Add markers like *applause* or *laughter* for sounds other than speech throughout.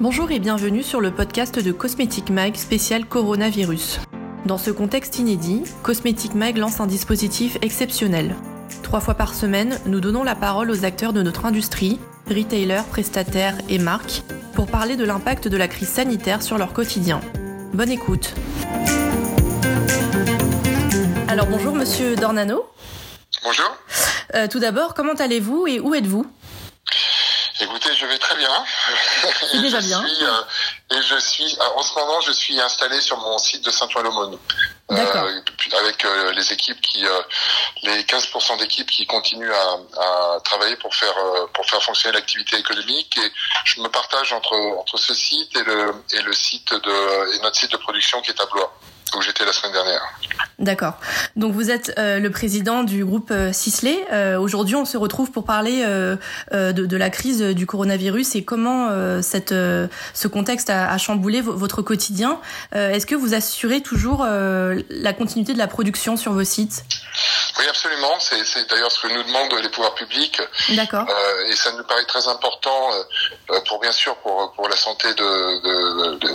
Bonjour et bienvenue sur le podcast de Cosmetic Mag spécial coronavirus. Dans ce contexte inédit, Cosmetic Mag lance un dispositif exceptionnel. Trois fois par semaine, nous donnons la parole aux acteurs de notre industrie, retailers, prestataires et marques, pour parler de l'impact de la crise sanitaire sur leur quotidien. Bonne écoute. Alors bonjour Monsieur Dornano. Bonjour. Euh, tout d'abord, comment allez-vous et où êtes-vous? Écoutez, je vais très bien. C'est déjà *laughs* bien. Suis, euh, et je suis, euh, en ce moment, je suis installé sur mon site de Saint-Ouen-l'Aumône. D'accord. avec euh, les équipes qui, les 15% d'équipes qui continuent à, à, travailler pour faire pour faire fonctionner l'activité économique et je me partage entre entre ce site et le et le site de et notre site de production qui est à Blois où j'étais la semaine dernière. D'accord. Donc vous êtes euh, le président du groupe euh, Sisley. Euh, Aujourd'hui, on se retrouve pour parler euh, de, de, la crise du coronavirus et comment cette, ce contexte a, a chamboulé votre quotidien. Est-ce que vous assurez toujours la continuité de la production sur vos sites? Oui, absolument. C'est d'ailleurs ce que nous demandent les pouvoirs publics. D'accord. et ça nous paraît très important pour bien sûr pour pour la santé de, de, de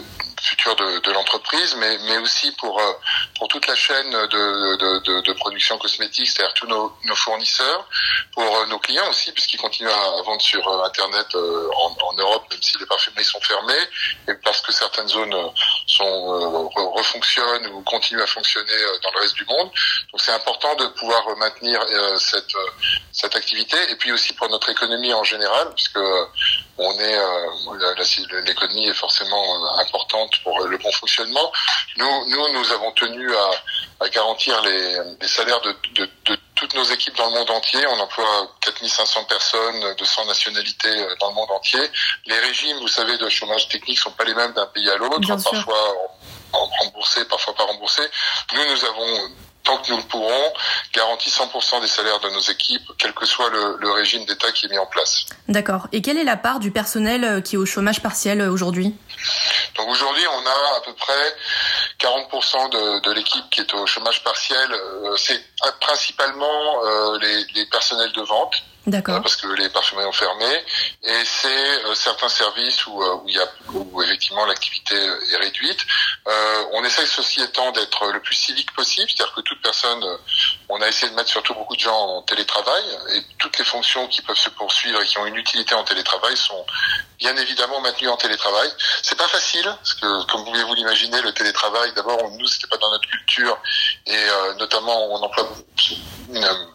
futur de, de l'entreprise, mais, mais aussi pour, euh, pour toute la chaîne de, de, de production cosmétique, c'est-à-dire tous nos, nos, fournisseurs, pour euh, nos clients aussi, puisqu'ils continuent à, vendre sur euh, Internet en, en, Europe, même si les parfumeries sont fermées, et parce que certaines zones sont refonctionnent ou continuent à fonctionner dans le reste du monde. Donc c'est important de pouvoir maintenir cette, cette activité, et puis aussi pour notre économie en général, puisque on est l'économie est forcément importante pour le bon fonctionnement. Nous, nous, nous avons tenu à, à garantir les, les salaires de, de, de, toutes nos équipes dans le monde entier. On emploie 4500 personnes de 100 nationalités euh, dans le monde entier. Les régimes, vous savez, de chômage technique sont pas les mêmes d'un pays à l'autre. Parfois remboursés, parfois pas remboursés. Nous, nous avons tant que nous le pourrons, garantit 100% des salaires de nos équipes, quel que soit le, le régime d'État qui est mis en place. D'accord. Et quelle est la part du personnel euh, qui est au chômage partiel euh, aujourd'hui? Donc aujourd'hui, on a à peu près 40% de, de l'équipe qui est au chômage partiel. Euh, c'est principalement les, les personnels de vente D'accord. parce que les parfumeries ont fermé. Et c'est euh, certains services où, euh, y a, où effectivement l'activité est réduite. Euh, on essaye, ceci étant, d'être le plus civique possible, c'est-à-dire que toute personne, on a essayé de mettre surtout beaucoup de gens en télétravail, et toutes les fonctions qui peuvent se poursuivre et qui ont une utilité en télétravail sont bien évidemment maintenues en télétravail. C'est pas facile, parce que comme vous pouvez vous l'imaginer, le télétravail, d'abord, nous, c'était pas dans notre culture, et euh, notamment, on emploie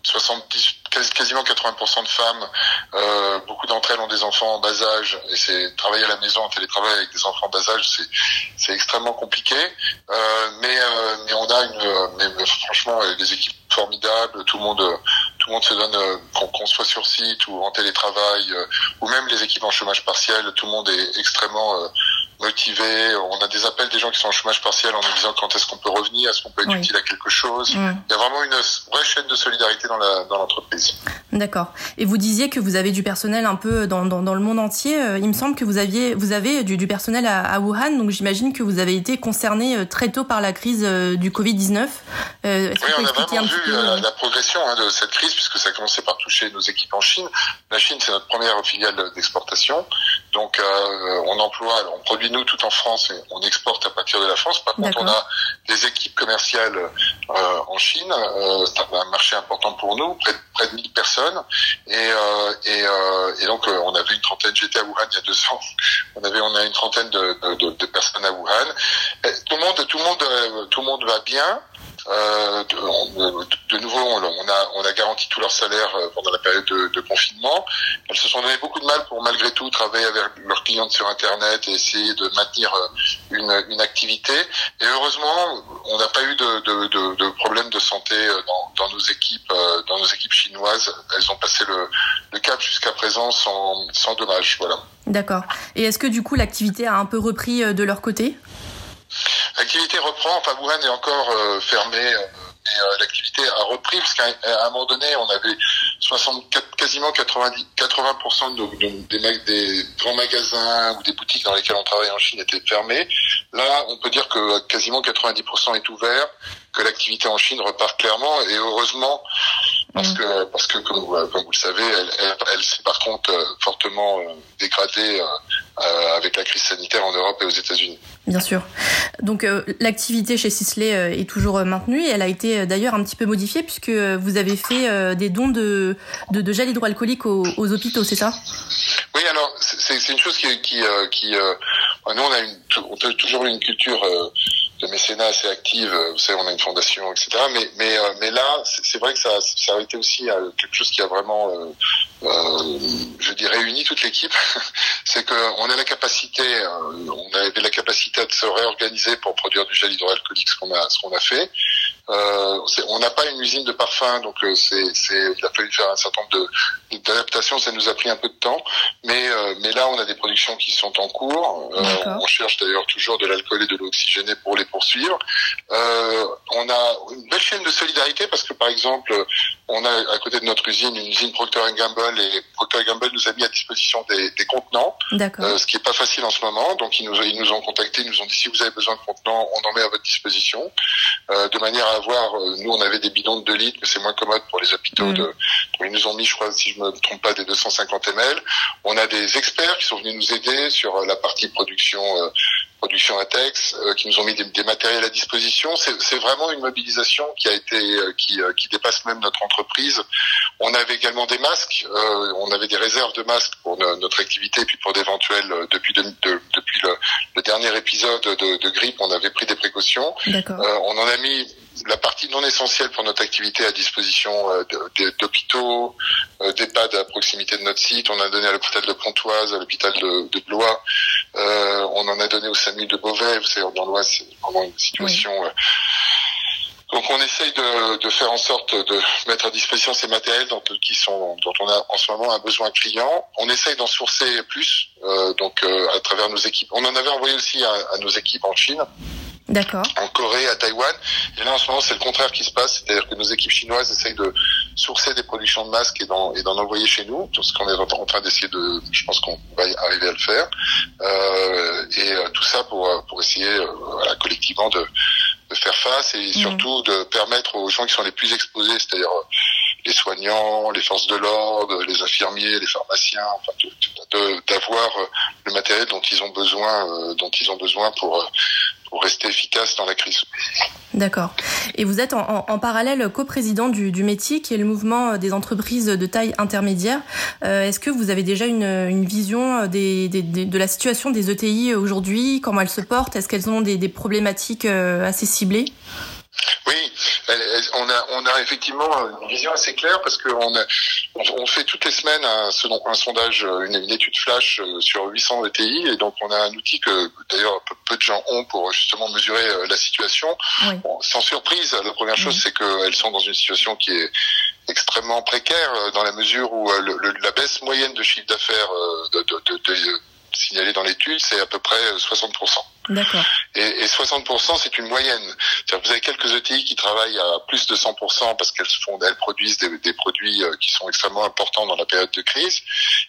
70 quasiment 80% de femmes. Euh, beaucoup d'entre elles ont des enfants en bas âge et c'est travailler à la maison en télétravail avec des enfants en bas âge, c'est extrêmement compliqué. Euh, mais euh, mais on a une mais, franchement des équipes formidables. Tout le monde le monde se donne euh, qu'on soit sur site ou en télétravail euh, ou même les équipes en chômage partiel. Tout le monde est extrêmement euh, motivés. On a des appels des gens qui sont en chômage partiel en nous disant quand est-ce qu'on peut revenir, est-ce qu'on peut être utile à quelque chose. Il y a vraiment une vraie chaîne de solidarité dans l'entreprise. Dans D'accord. Et vous disiez que vous avez du personnel un peu dans, dans, dans, le monde entier. Euh, il me semble que vous aviez vous avez du, du personnel à, à, Wuhan, donc j'imagine que vous avez été concerné euh, très tôt par la crise euh, du Covid-19. Euh, oui, on a vraiment vu peu, la, la, progression hein, de cette crise puisque ça a commencé par toucher nos équipes en Chine. La Chine, c'est notre première filiale d'exportation. Donc, euh, on emploie, on produit nous tout en France et on exporte à partir de la France. Par contre, on a des équipes commerciales euh, en Chine. Euh, c'est un marché important pour nous, près de, près de 1000 personnes. Et, euh, et, euh, et donc, euh, on avait une trentaine. J'étais à Wuhan il y a deux ans. On avait, on a une trentaine de, de, de personnes à Wuhan. Et tout le monde, tout le monde, tout le monde va bien. Euh, de, nouveau, on a, garanti tout leur salaire pendant la période de, confinement. Elles se sont donné beaucoup de mal pour malgré tout travailler avec leurs clients sur Internet et essayer de maintenir une, une activité. Et heureusement, on n'a pas eu de, de, de, problème de santé dans, nos équipes, dans nos équipes chinoises. Elles ont passé le, le cap jusqu'à présent sans, sans dommage. Voilà. D'accord. Et est-ce que du coup l'activité a un peu repris de leur côté? L'activité reprend, enfin Wuhan est encore euh, fermé, euh, mais euh, l'activité a repris, parce qu'à un moment donné, on avait 64, quasiment 90, 80% de, de, des, des, grands magasins ou des boutiques dans lesquelles on travaille en Chine étaient fermés. Là, on peut dire que quasiment 90% est ouvert, que l'activité en Chine repart clairement, et heureusement, parce que parce que comme vous, comme vous le savez, elle, elle, elle s'est par contre fortement dégradée avec la crise sanitaire en Europe et aux États-Unis. Bien sûr. Donc l'activité chez Sisley est toujours maintenue et elle a été d'ailleurs un petit peu modifiée puisque vous avez fait des dons de, de, de gel hydroalcoolique aux, aux hôpitaux, c'est ça? Oui, alors c'est une chose qui, qui, qui nous on a, une, on a toujours une culture de mécénat assez active. Vous savez, on a une fondation, etc. Mais mais euh, mais là, c'est vrai que ça ça a été aussi euh, quelque chose qui a vraiment, euh, euh je dis, réuni toute l'équipe. *laughs* c'est qu'on a la capacité, on avait la capacité de se réorganiser pour produire du gel hydroalcoolique, ce qu'on a ce qu'on a fait. Euh, on n'a pas une usine de parfum, donc c'est, il a fallu faire un certain nombre de, d'adaptations. Ça nous a pris un peu de temps, mais mais là, on a des productions qui sont en cours. on cherche d'ailleurs toujours de l'alcool et de l'oxygéné pour les poursuivre. Euh, on a une belle chaîne de solidarité parce que par exemple, on a à côté de notre usine une usine Procter Gamble et Procter Gamble nous a mis à disposition des, des contenants, euh, ce qui est pas facile en ce moment. Donc ils nous, ils nous ont contactés, ils nous ont dit si vous avez besoin de contenants, on en met à votre disposition, euh, de manière à avoir. Euh, nous on avait des bidons de 2 litres, mais c'est moins commode pour les hôpitaux. Mm. De, ils nous ont mis, je crois, si je me trompe pas, des 250 ml. On a des experts qui sont venus nous aider sur la partie production production Atex, euh, qui nous ont mis des, des matériels à disposition. C'est vraiment une mobilisation qui a été euh, qui, euh, qui, dépasse même notre entreprise. On avait également des masques, on avait des réserves de masques pour notre activité, puis pour d'éventuels depuis de, depuis le, le, dernier épisode de, de, grippe, on avait pris des précautions. on en a mis la partie non essentielle pour notre activité à disposition d'hôpitaux, d'EHPAD à proximité de notre site. On a donné à l'hôpital de Pontoise, à l'hôpital de, de Blois. on en a donné au de Beauvais. Vous savez, dans l'Oise, c'est vraiment une situation. Euh, donc on essaye de, de, faire en sorte de mettre à disposition ces matériels dont, qui sont, dont on a en ce moment un besoin criant. On essaye d'en sourcer plus, euh, donc euh, à travers nos équipes. On en avait envoyé aussi à, à nos équipes en Chine. D'accord. En Corée, à Taïwan. Et là, en ce moment, c'est le contraire qui se passe. C'est-à-dire que nos équipes chinoises essayent de sourcer des productions de masques et d'en, et d'en envoyer chez nous. Tout ce qu'on est en train d'essayer de, je pense qu'on va y arriver à le faire. Euh, et euh, tout ça pour, euh, pour essayer, euh, voilà, collectivement de, de faire face et mmh. surtout de permettre aux gens qui sont les plus exposés, c'est-à-dire les soignants, les forces de l'ordre, les infirmiers, les pharmaciens, enfin, d'avoir le matériel dont ils ont besoin, dont ils ont besoin pour pour rester efficace dans la crise. D'accord. Et vous êtes en, en, parallèle coprésident du, du métier qui est le mouvement des entreprises de taille intermédiaire. Euh, Est-ce que vous avez déjà une, une vision des, des, des, de la situation des ETI aujourd'hui? Comment elles se portent? Est-ce qu'elles ont des, des problématiques euh, assez ciblées? Oui, on a, on a effectivement une vision assez claire parce qu'on on fait toutes les semaines un, un sondage, une, une, étude flash euh, sur 800 ETI et donc on a un outil que d'ailleurs peu, de gens ont pour justement mesurer euh, la situation. sans surprise, la première chose c'est qu'elles sont dans une situation qui est extrêmement précaire euh, dans la mesure où le, la baisse moyenne de chiffre d'affaires de, de, de signalée dans l'étude, c'est à peu près 60%. D'accord. Et, et 60%, c'est une moyenne. Vous avez quelques ETI qui travaillent à plus de 100% parce qu'elles font, elles produisent des, des, produits euh, qui sont extrêmement importants dans la période de crise,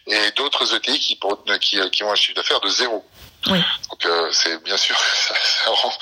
et d'autres ETI qui, qui, euh, qui ont un chiffre d'affaires de zéro. Oui. Donc euh, c'est bien sûr *laughs* ça, ça, rend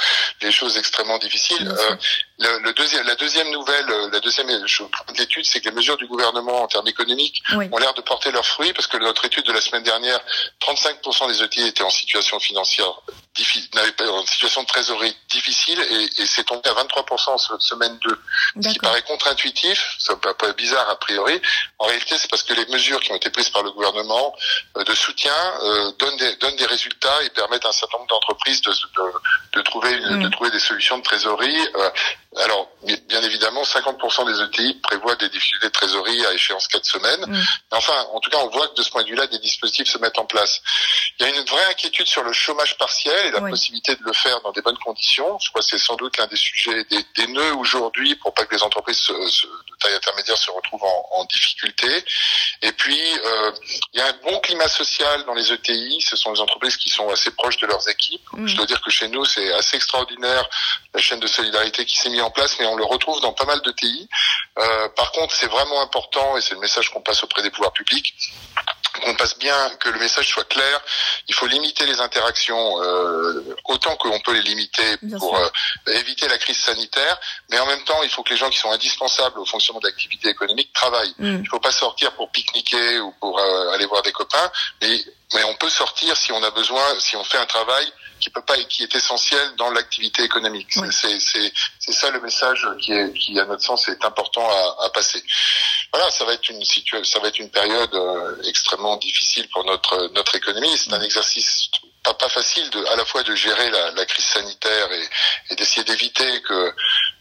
les choses extrêmement difficiles. Euh, le, le, deuxième, la deuxième nouvelle, euh, la deuxième étude, c'est que les mesures du gouvernement en termes économiques ont l'air de porter leurs fruits parce que notre étude de la semaine dernière, 35% des ETI étaient en situation financière difficile, en situation de trésorerie difficile et, et c'est tombé à 23% en semaine 2. Ce qui paraît contre-intuitif, ça peut pas bizarre a priori. En réalité, c'est parce que les mesures qui ont été prises par le gouvernement euh, de soutien euh, donnent, des, donnent des résultats et permettent à un certain nombre d'entreprises de, de, de, trouver une, de trouver des solutions de trésorerie. Euh, alors, bien évidemment, 50% des ETI prévoient des difficultés de trésorerie à échéance 4 semaines. Mm. Enfin, en tout cas, on voit que de ce point de vue-là, des dispositifs se mettent en place. Il y a une vraie inquiétude sur le chômage partiel et la possibilité de le faire dans des bonnes conditions. Je crois que c'est sans doute l'un des sujets, des, des nœuds aujourd'hui pour pas que les entreprises de taille intermédiaire se retrouvent en, en difficulté. Et puis, euh, il y a un bon climat social dans les ETI. Ce sont des entreprises qui sont assez proches de leurs équipes. Mm. Je dois dire que chez nous, c'est assez extraordinaire la chaîne de solidarité qui s'est mise en place, mais on le retrouve dans pas mal de TI. Euh, par contre, c'est vraiment important, et c'est le message qu'on passe auprès des pouvoirs publics, qu'on passe bien, que le message soit clair. Il faut limiter les interactions euh, autant que l'on peut les limiter pour euh, éviter la crise sanitaire, mais en même temps, il faut que les gens qui sont indispensables au fonctionnement de l'activité économique travaillent. Mm. Il ne faut pas sortir pour pique-niquer ou pour euh, aller voir des copains, mais mais on peut sortir si on a besoin, si on fait un travail qui peut pas, qui est essentiel dans l'activité économique. C'est c'est ça le message qui est, qui à notre sens est important à, à passer. Voilà, ça va être une situation, ça va être une période euh, extrêmement difficile pour notre notre économie. C'est un exercice pas, pas facile de, à la fois de gérer la, la crise sanitaire et, et d'essayer d'éviter que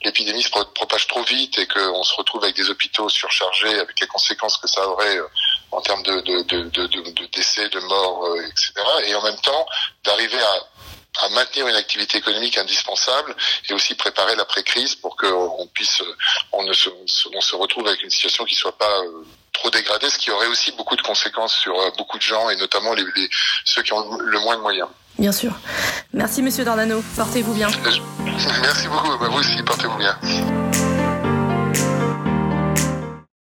l'épidémie se propage trop vite et qu'on se retrouve avec des hôpitaux surchargés avec les conséquences que ça aurait euh, en termes de, de, de, de, de décès, de morts, euh, etc. Et en même temps, d'arriver à, à maintenir une activité économique indispensable et aussi préparer l'après-crise pour qu'on puisse, on ne se, on se retrouve avec une situation qui soit pas euh, trop dégradée, ce qui aurait aussi beaucoup de conséquences sur beaucoup de gens et notamment les, les ceux qui ont le moins de moyens. Bien sûr. Merci Monsieur Dornano. Portez-vous bien. *laughs* Merci beaucoup. Bah, vous aussi, portez-vous bien.